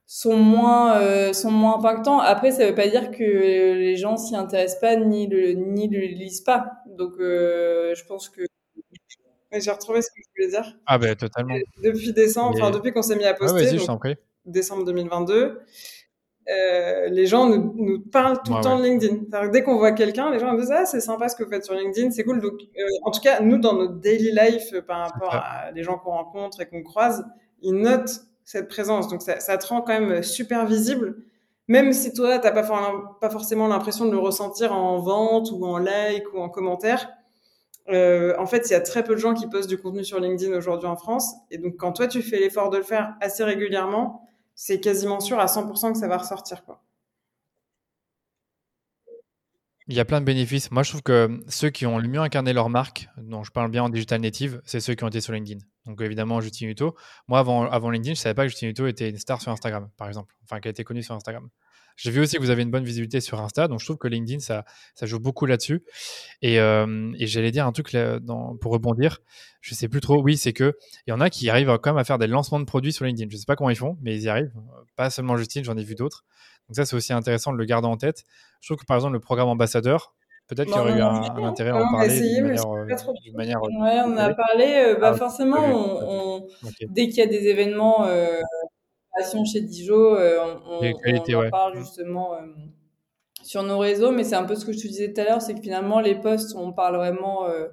sont moins sont moins impactants. Après, ça veut pas dire que les gens s'y intéressent pas ni le ni le lisent pas. Donc, je pense que j'ai retrouvé ce que je voulais dire. Ah ben totalement. Depuis décembre, enfin depuis qu'on s'est mis à poster, donc, décembre 2022, euh, les gens nous, nous parlent tout le temps de LinkedIn. Dès qu'on voit quelqu'un, les gens nous disent ah c'est sympa ce que vous faites sur LinkedIn, c'est cool. Donc, euh, en tout cas, nous dans notre daily life, euh, par rapport à les gens qu'on rencontre et qu'on croise, ils notent cette présence. Donc ça, ça, te rend quand même super visible, même si toi t'as pas, pas forcément l'impression de le ressentir en vente ou en like ou en commentaire. En fait, il y a très peu de gens qui postent du contenu sur LinkedIn aujourd'hui en France. Et donc, quand toi, tu fais l'effort de le faire assez régulièrement, c'est quasiment sûr à 100% que ça va ressortir. Il y a plein de bénéfices. Moi, je trouve que ceux qui ont le mieux incarné leur marque, dont je parle bien en digital native, c'est ceux qui ont été sur LinkedIn. Donc, évidemment, Justin Hutto. Moi, avant, avant LinkedIn, je ne savais pas que Justin Hutto était une star sur Instagram, par exemple. Enfin, qu'elle était connue sur Instagram. J'ai vu aussi que vous avez une bonne visibilité sur Insta, donc je trouve que LinkedIn, ça, ça joue beaucoup là-dessus. Et, euh, et j'allais dire un truc là, dans, pour rebondir, je sais plus trop, oui, c'est que il y en a qui arrivent quand même à faire des lancements de produits sur LinkedIn. Je sais pas comment ils font, mais ils y arrivent. Pas seulement Justine, j'en ai vu d'autres. Donc ça, c'est aussi intéressant de le garder en tête. Je trouve que par exemple, le programme ambassadeur, Peut-être qu'il y aurait eu un, intérêt à en parler essayé, d'une manière, euh, manière euh, Ouais, on a parlé. Euh, bah, ah, forcément, on, on, dès qu'il y a des événements euh, chez Dijon, euh, on, on, en parle justement euh, sur nos réseaux, mais c'est un peu ce que je te disais tout à l'heure, c'est que finalement les posts, on parle vraiment euh,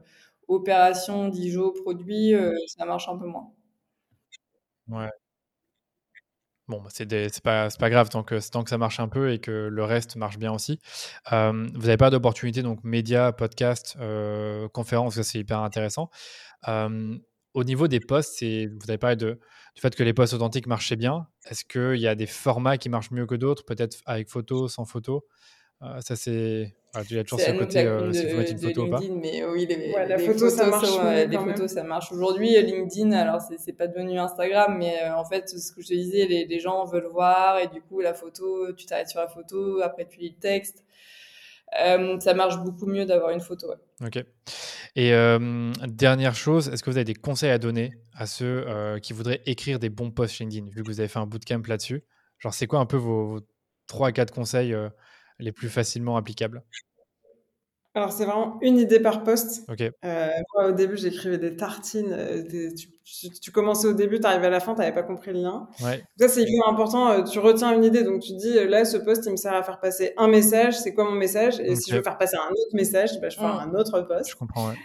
opération, Dijon, produit, ça marche un peu moins. Ouais. Bon, bah, c'est pas, pas grave tant que, tant que ça marche un peu et que le reste marche bien aussi. vous n'avez pas d'opportunité, donc médias, podcasts, euh, conférences, c'est hyper intéressant. Au niveau des posts, vous avez parlé de, du fait que les posts authentiques marchaient bien. Est-ce qu'il y a des formats qui marchent mieux que d'autres, peut-être avec photo, sans photo? Euh, Ça, c'est il y a toujours ce côté, euh, si vous mettez une photo ou pas? Mais oui, les, la photo, ça marche. les photos, ça marche. Aujourd'hui, LinkedIn, alors c'est pas devenu Instagram, mais euh, en fait, ce que je te disais, les, les, gens veulent voir, et du coup, la photo, tu t'arrêtes sur la photo, après tu lis le texte. Euh, ça marche beaucoup mieux d'avoir une photo. Ok. Et euh, dernière chose, est-ce que vous avez des conseils à donner à ceux euh, qui voudraient écrire des bons posts LinkedIn, vu que vous avez fait un bootcamp là-dessus? Genre, c'est quoi un peu vos, vos 3 à 4 conseils les plus facilement applicables? Alors, c'est vraiment une idée par poste. Euh, moi, au début, j'écrivais des tartines. Euh, tu, commençais au début, tu arrivais à la fin, tu n'avais pas compris le lien. Ça, c'est hyper important. Euh, tu retiens une idée. Donc, tu dis, là, ce poste, il me sert à faire passer un message. C'est quoi mon message? Et si je veux faire passer un autre message, bah, je fais mm. un autre poste. Je comprends, ouais.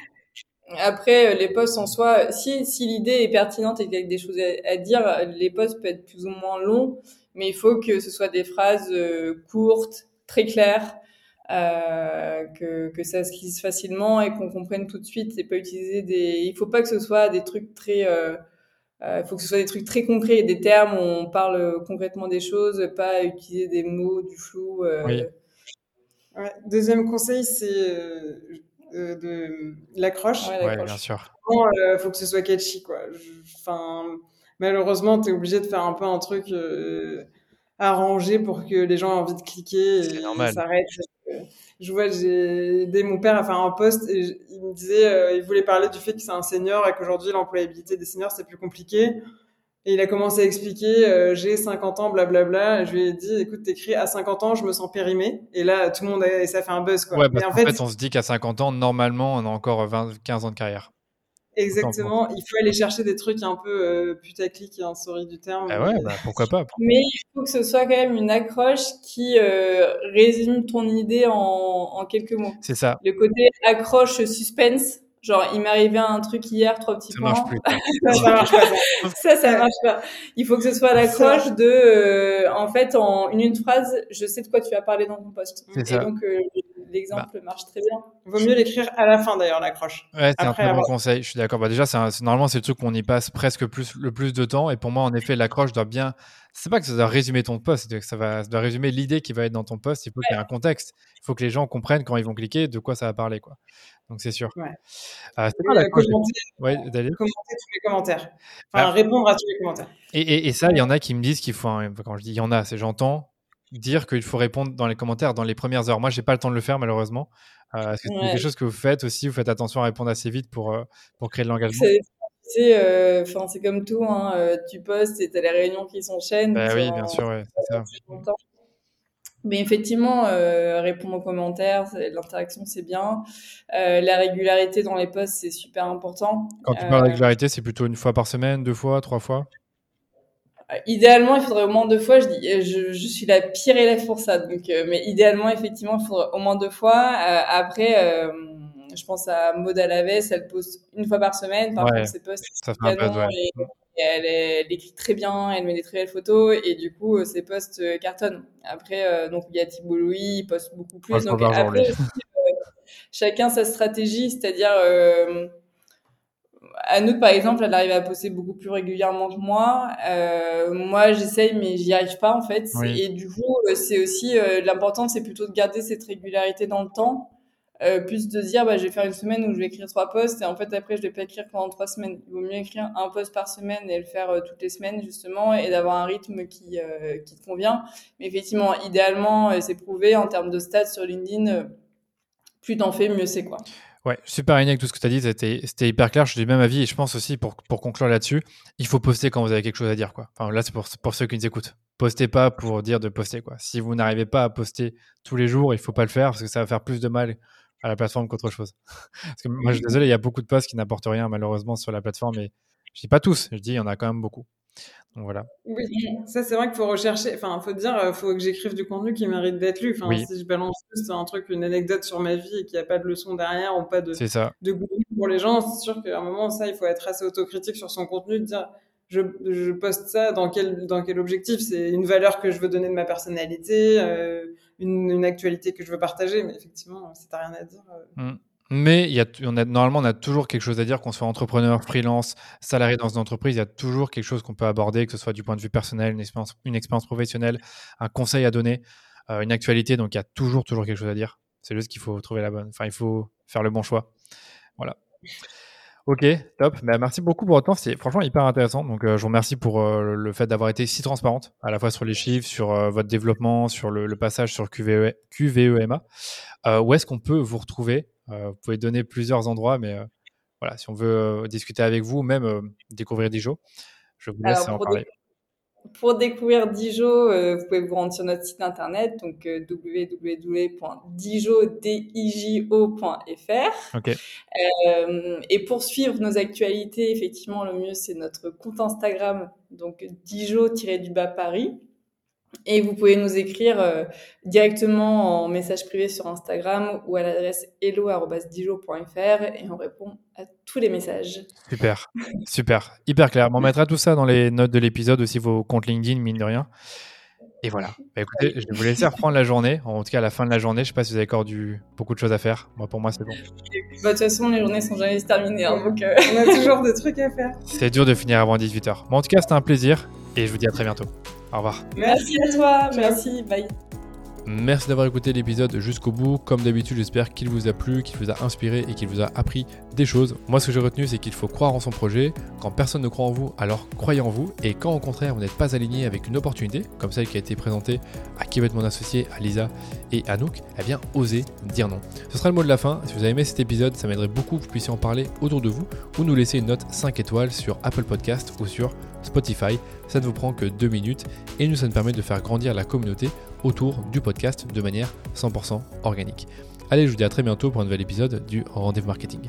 Après, les posts en soi, si, si l'idée est pertinente et qu'il y a des choses à, dire, les posts peuvent être plus ou moins longs, mais il faut que ce soit des phrases courtes, très claires, euh, que, que ça se lise facilement et qu'on comprenne tout de suite et pas utiliser des il faut pas que ce soit des trucs très euh, euh, il faut que ce soit des trucs très concrets. Des termes où on parle concrètement des choses pas utiliser des mots du flou oui. ouais. deuxième conseil c'est de l'accroche. Ouais, bien sûr. Il faut que ce soit catchy quoi. Enfin malheureusement tu es obligé de faire un peu un truc arrangé pour que les gens aient envie de cliquer et s'arrêtent je vois, j'ai aidé mon père à faire un poste et il me disait, euh, il voulait parler du fait que c'est un senior et qu'aujourd'hui l'employabilité des seniors c'est plus compliqué. Et il a commencé à expliquer, euh, j'ai 50 ans, blablabla. je lui ai dit, écoute, t'écris à 50 ans, je me sens périmé. Et là, tout le monde, a, ça fait un buzz, quoi. Ouais, parce en, fait, on se dit qu'à 50 ans, normalement, on a encore 20, 15 ans de carrière. Exactement. Il faut aller chercher des trucs un peu euh, putaclic, en souris du terme. Ah ouais, bah, pourquoi pas. Mais il faut que ce soit quand même une accroche qui euh, résume ton idée en, en quelques mots. C'est ça. Le côté accroche suspense. Genre, il m'est arrivé un truc hier, trois petits ça points. Marche plus, ça, marche pas. Ça, ça, marche pas. Il faut que ce soit l'accroche de, euh, en fait, en une, une phrase, je sais de quoi tu vas parler dans ton poste. Et ça. donc, euh, l'exemple bah. marche très bien. Il vaut mieux l'écrire à la fin d'ailleurs l'accroche. Ouais, c'est un très bon conseil. Je suis d'accord. Bah déjà, c'est normalement c'est le truc qu'on y passe presque plus le plus de temps. Et pour moi, en effet, l'accroche doit bien. C'est pas que ça doit résumer ton poste, que ça va, ça doit résumer l'idée qui va être dans ton poste. Il faut qu'il y ait un contexte. Il faut que les gens comprennent quand ils vont cliquer de quoi ça va parler, quoi. Donc c'est sûr. Ouais. Euh, c'est pas la commenter, ouais, commenter tous les commentaires. Enfin, ah. répondre à tous les commentaires. Et, et, et ça, il y en a qui me disent qu'il faut. Quand je dis il y en a, c'est j'entends dire qu'il faut répondre dans les commentaires dans les premières heures. Moi, j'ai pas le temps de le faire malheureusement. Euh, Est-ce que c'est quelque chose que vous faites aussi Vous faites attention à répondre assez vite pour, euh, pour créer de l'engagement c'est euh, c'est comme tout, hein, euh, tu postes et tu as les réunions qui s'enchaînent. Bah, oui, bien sûr, ouais, ça. Mais effectivement, répondre aux commentaires, l'interaction, c'est bien. la régularité dans les posts, c'est super important. Quand tu parles de régularité, c'est plutôt une fois par semaine, deux fois, trois fois? Idéalement, il faudrait au moins deux fois. Je dis, euh, je, je suis la pire élève pour ça. Donc, euh, mais idéalement, effectivement, il faudrait au moins deux fois. Euh, après, euh, je pense à Maud Alaves, elle poste une fois par semaine. Par contre, ses posts, ça fait un ouais. et, elle, elle, écrit très bien, elle met des très belles photos et du coup, ses posts cartonnent. Après, donc il y a Thibault Louis, il poste beaucoup plus. donc après, chacun sa stratégie, c'est-à-dire Anouk, par exemple, elle arrive à poster beaucoup plus régulièrement que moi. Euh, moi, j'essaye, mais j'y arrive pas, en fait. Et du coup, euh, c'est aussi, euh, l'important, c'est plutôt de garder cette régularité dans le temps. Euh, plus de dire, bah, je vais faire une semaine où je vais écrire trois posts et en fait, après, je vais pas écrire pendant trois semaines. Il vaut mieux écrire un post par semaine et le faire euh, toutes les semaines, justement, et d'avoir un rythme qui, qui te convient. Mais effectivement, idéalement, c'est prouvé en termes de stats sur LinkedIn, plus t'en fais, mieux c'est, quoi. Ouais, super aligné avec tout ce que tu as dit, c'était hyper clair, je suis du même avis et je pense aussi, pour, pour conclure là-dessus, il faut poster quand vous avez quelque chose à dire. Quoi. Enfin, là, c'est pour, pour ceux qui nous écoutent. Postez pas pour dire de poster. Quoi. Si vous n'arrivez pas à poster tous les jours, il faut pas le faire parce que ça va faire plus de mal à la plateforme qu'autre chose. parce que moi, je suis désolé, il y a beaucoup de posts qui n'apportent rien malheureusement sur la plateforme et je dis pas tous, je dis il y en a quand même beaucoup. Donc voilà. Oui, ça c'est vrai qu'il faut rechercher, enfin, il faut dire, il euh, faut que j'écrive du contenu qui mérite d'être lu. Enfin, si je balance juste un truc, une anecdote sur ma vie et qu'il n'y a pas de leçon derrière ou pas de, ça. de goût pour les gens, c'est sûr qu'à un moment, ça, il faut être assez autocritique sur son contenu, de dire, je, poste ça dans quel dans quel objectif? C'est une valeur que je veux donner de ma personnalité, euh, une, actualité que je veux partager, mais effectivement, ça n'a rien à dire. Mmh. Mais y a, on a, normalement, on a toujours quelque chose à dire, qu'on soit entrepreneur, freelance, salarié dans une entreprise, il y a toujours quelque chose qu'on peut aborder, que ce soit du point de vue personnel, une expérience, une expérience professionnelle, un conseil à donner, euh, une actualité. Donc, il y a toujours, toujours quelque chose à dire. C'est juste qu'il faut trouver la bonne. Enfin, il faut faire le bon choix. Voilà. Ok, top. Bah, merci beaucoup pour votre temps. C'est franchement hyper intéressant. Donc, euh, je vous remercie pour euh, le fait d'avoir été si transparente, à la fois sur les chiffres, sur votre développement, sur le, passage sur QVE, QVEMA. où est-ce qu'on peut vous retrouver? Euh, vous pouvez donner plusieurs endroits, mais euh, voilà, si on veut euh, discuter avec vous, même découvrir Dijo, je vous laisse en parler. Pour découvrir Dijo, vous pouvez vous rendre sur notre site internet, donc www.dijo.fr. et pour suivre nos actualités, effectivement, le mieux, c'est notre compte Instagram, donc Dijo-du-bas Paris. Et vous pouvez nous écrire euh, directement en message privé sur Instagram ou à l'adresse hello.dijo.fr et on répond à tous les messages. Super, super, hyper clair. on mettra tout ça dans les notes de l'épisode, aussi vos comptes LinkedIn, mine de rien. Et voilà. Bah, écoutez, je vais vous laisser reprendre la journée. En tout cas, à la fin de la journée, je sais pas si vous avez encore du... beaucoup de choses à faire. Moi, pour moi, c'est bon. Bah, de toute façon, les journées sont jamais terminées. Hein, donc, euh, On a toujours des trucs à faire. C'est dur de finir avant 18h. Bon, en tout cas, c'était un plaisir et je vous dis à très bientôt. Au revoir. Merci à toi. Merci. Bye. Merci d'avoir écouté l'épisode jusqu'au bout. Comme d'habitude, j'espère qu'il vous a plu, qu'il vous a inspiré et qu'il vous a appris des choses. Moi, ce que j'ai retenu, c'est qu'il faut croire en son projet. Quand personne ne croit en vous, alors croyez en vous. Et quand au contraire, vous n'êtes pas aligné avec une opportunité, comme celle qui a été présentée à qui va être mon associé, à Lisa et à Nook, eh bien, osez dire non. Ce sera le mot de la fin. Si vous avez aimé cet épisode, ça m'aiderait beaucoup que vous puissiez en parler autour de vous ou nous laisser une note 5 étoiles sur Apple Podcast ou sur Spotify. Ça ne vous prend que 2 minutes et nous, ça nous permet de faire grandir la communauté autour du podcast de manière 100% organique. Allez, je vous dis à très bientôt pour un nouvel épisode du Rendez-vous Marketing.